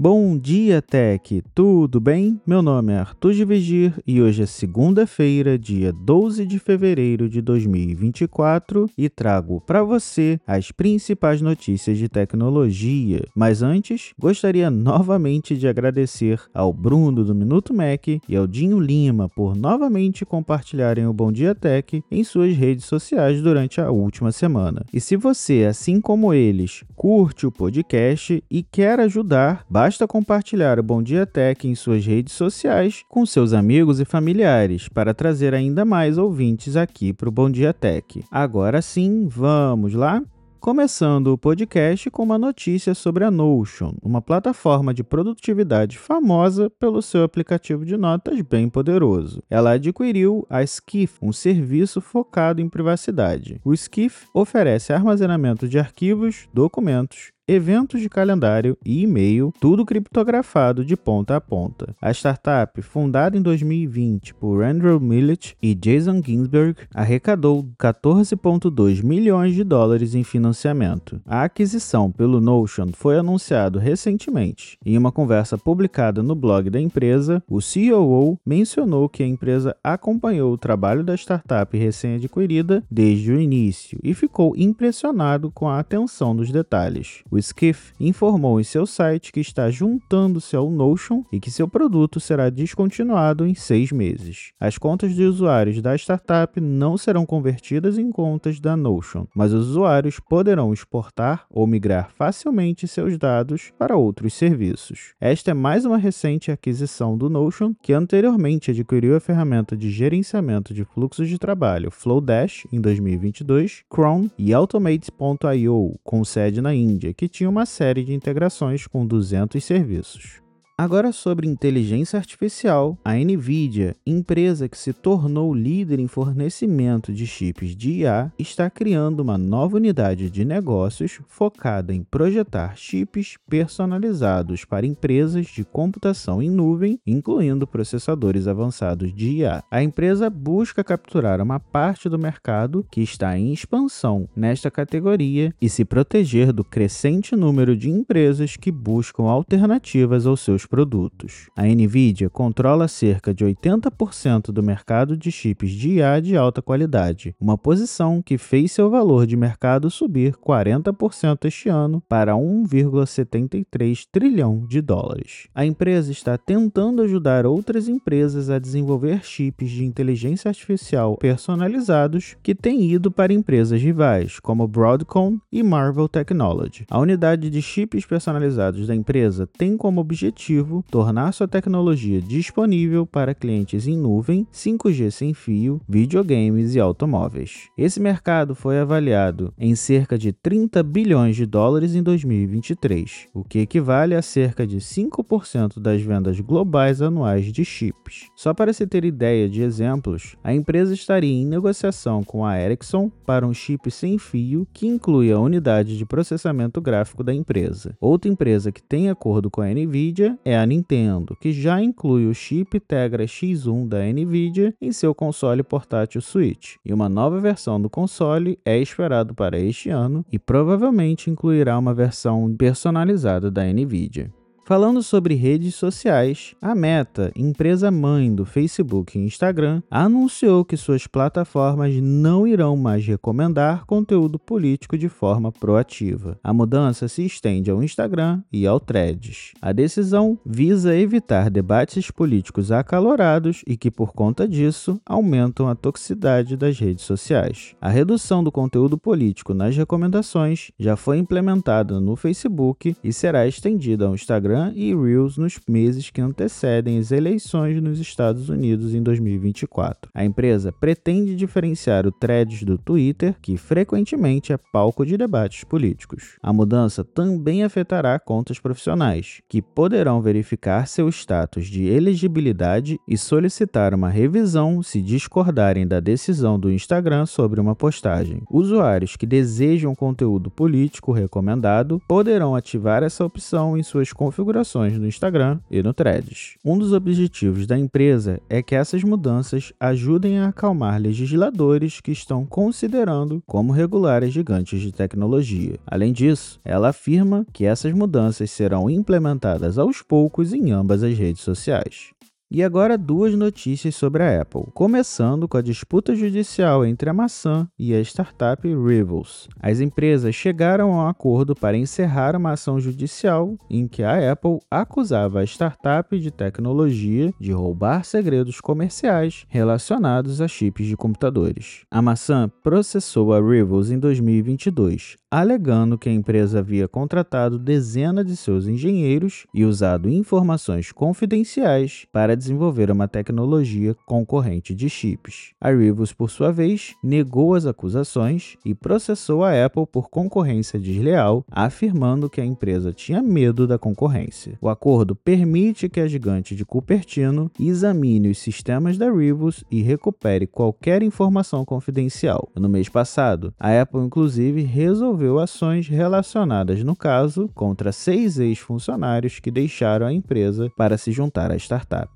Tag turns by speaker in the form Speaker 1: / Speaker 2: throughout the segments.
Speaker 1: Bom dia, Tech! Tudo bem? Meu nome é Arthur de Vigir e hoje é segunda-feira, dia 12 de fevereiro de 2024 e trago para você as principais notícias de tecnologia. Mas antes, gostaria novamente de agradecer ao Bruno do Minuto Mac e ao Dinho Lima por novamente compartilharem o Bom Dia Tech em suas redes sociais durante a última semana. E se você, assim como eles, curte o podcast e quer ajudar, basta compartilhar o Bom Dia Tech em suas redes sociais com seus amigos e familiares para trazer ainda mais ouvintes aqui para o Bom Dia Tech. Agora sim, vamos lá? Começando o podcast com uma notícia sobre a Notion, uma plataforma de produtividade famosa pelo seu aplicativo de notas bem poderoso. Ela adquiriu a Skiff, um serviço focado em privacidade. O Skiff oferece armazenamento de arquivos, documentos eventos de calendário e e-mail, tudo criptografado de ponta a ponta. A startup, fundada em 2020 por Andrew Millett e Jason Ginsberg, arrecadou 14,2 milhões de dólares em financiamento. A aquisição pelo Notion foi anunciado recentemente. Em uma conversa publicada no blog da empresa, o COO mencionou que a empresa acompanhou o trabalho da startup recém-adquirida desde o início e ficou impressionado com a atenção nos detalhes. O Skiff informou em seu site que está juntando-se ao Notion e que seu produto será descontinuado em seis meses. As contas de usuários da startup não serão convertidas em contas da Notion, mas os usuários poderão exportar ou migrar facilmente seus dados para outros serviços. Esta é mais uma recente aquisição do Notion, que anteriormente adquiriu a ferramenta de gerenciamento de fluxos de trabalho Flowdash em 2022, Chrome e Automate.io, com sede na Índia, que tinha uma série de integrações com 200 serviços. Agora sobre inteligência artificial, a Nvidia, empresa que se tornou líder em fornecimento de chips de IA, está criando uma nova unidade de negócios focada em projetar chips personalizados para empresas de computação em nuvem, incluindo processadores avançados de IA. A empresa busca capturar uma parte do mercado que está em expansão nesta categoria e se proteger do crescente número de empresas que buscam alternativas aos seus produtos. A Nvidia controla cerca de 80% do mercado de chips de IA de alta qualidade, uma posição que fez seu valor de mercado subir 40% este ano para 1,73 trilhão de dólares. A empresa está tentando ajudar outras empresas a desenvolver chips de inteligência artificial personalizados que têm ido para empresas rivais, como Broadcom e Marvel Technology. A unidade de chips personalizados da empresa tem como objetivo objetivo tornar sua tecnologia disponível para clientes em nuvem, 5G sem fio, videogames e automóveis. Esse mercado foi avaliado em cerca de 30 bilhões de dólares em 2023, o que equivale a cerca de 5% das vendas globais anuais de chips. Só para se ter ideia de exemplos, a empresa estaria em negociação com a Ericsson para um chip sem fio que inclui a unidade de processamento gráfico da empresa. Outra empresa que tem acordo com a Nvidia é a Nintendo, que já inclui o chip Tegra X1 da Nvidia em seu console portátil Switch, e uma nova versão do console é esperado para este ano e provavelmente incluirá uma versão personalizada da Nvidia. Falando sobre redes sociais, a Meta, empresa mãe do Facebook e Instagram, anunciou que suas plataformas não irão mais recomendar conteúdo político de forma proativa. A mudança se estende ao Instagram e ao Threads. A decisão visa evitar debates políticos acalorados e que, por conta disso, aumentam a toxicidade das redes sociais. A redução do conteúdo político nas recomendações já foi implementada no Facebook e será estendida ao Instagram Instagram e Reels nos meses que antecedem as eleições nos Estados Unidos em 2024. A empresa pretende diferenciar o Threads do Twitter, que frequentemente é palco de debates políticos. A mudança também afetará contas profissionais, que poderão verificar seu status de elegibilidade e solicitar uma revisão se discordarem da decisão do Instagram sobre uma postagem. Usuários que desejam conteúdo político recomendado poderão ativar essa opção em suas configurações configurações no Instagram e no Threads. Um dos objetivos da empresa é que essas mudanças ajudem a acalmar legisladores que estão considerando como regular as gigantes de tecnologia. Além disso, ela afirma que essas mudanças serão implementadas aos poucos em ambas as redes sociais. E agora duas notícias sobre a Apple, começando com a disputa judicial entre a maçã e a startup Rivals. As empresas chegaram a um acordo para encerrar uma ação judicial em que a Apple acusava a startup de tecnologia de roubar segredos comerciais relacionados a chips de computadores. A maçã processou a Rivals em 2022, alegando que a empresa havia contratado dezenas de seus engenheiros e usado informações confidenciais para desenvolver uma tecnologia concorrente de chips. A Rivus, por sua vez, negou as acusações e processou a Apple por concorrência desleal, afirmando que a empresa tinha medo da concorrência. O acordo permite que a gigante de Cupertino examine os sistemas da Rivus e recupere qualquer informação confidencial. No mês passado, a Apple inclusive resolveu ações relacionadas no caso contra seis ex-funcionários que deixaram a empresa para se juntar à startup.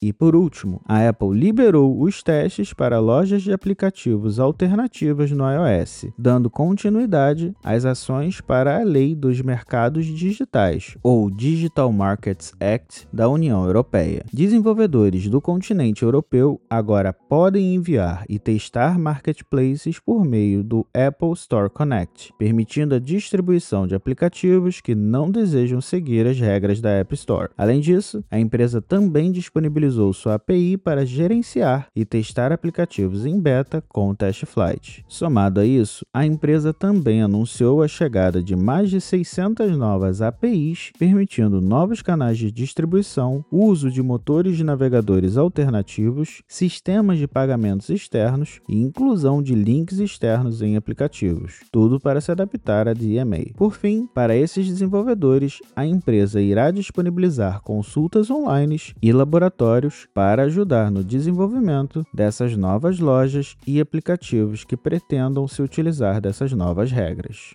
Speaker 1: E por último, a Apple liberou os testes para lojas de aplicativos alternativas no iOS, dando continuidade às ações para a Lei dos Mercados Digitais, ou Digital Markets Act da União Europeia. Desenvolvedores do continente europeu agora podem enviar e testar marketplaces por meio do Apple Store Connect, permitindo a distribuição de aplicativos que não desejam seguir as regras da App Store. Além disso, a empresa também disponibilizou utilizou sua API para gerenciar e testar aplicativos em beta com o Test Flight. Somado a isso, a empresa também anunciou a chegada de mais de 600 novas APIs, permitindo novos canais de distribuição, uso de motores de navegadores alternativos, sistemas de pagamentos externos e inclusão de links externos em aplicativos, tudo para se adaptar a DMA. Por fim, para esses desenvolvedores, a empresa irá disponibilizar consultas online e laboratórios para ajudar no desenvolvimento dessas novas lojas e aplicativos que pretendam se utilizar dessas novas regras.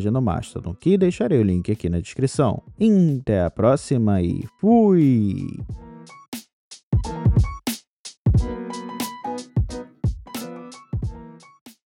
Speaker 1: no Mastodon, que deixarei o link aqui na descrição. Até a próxima e fui!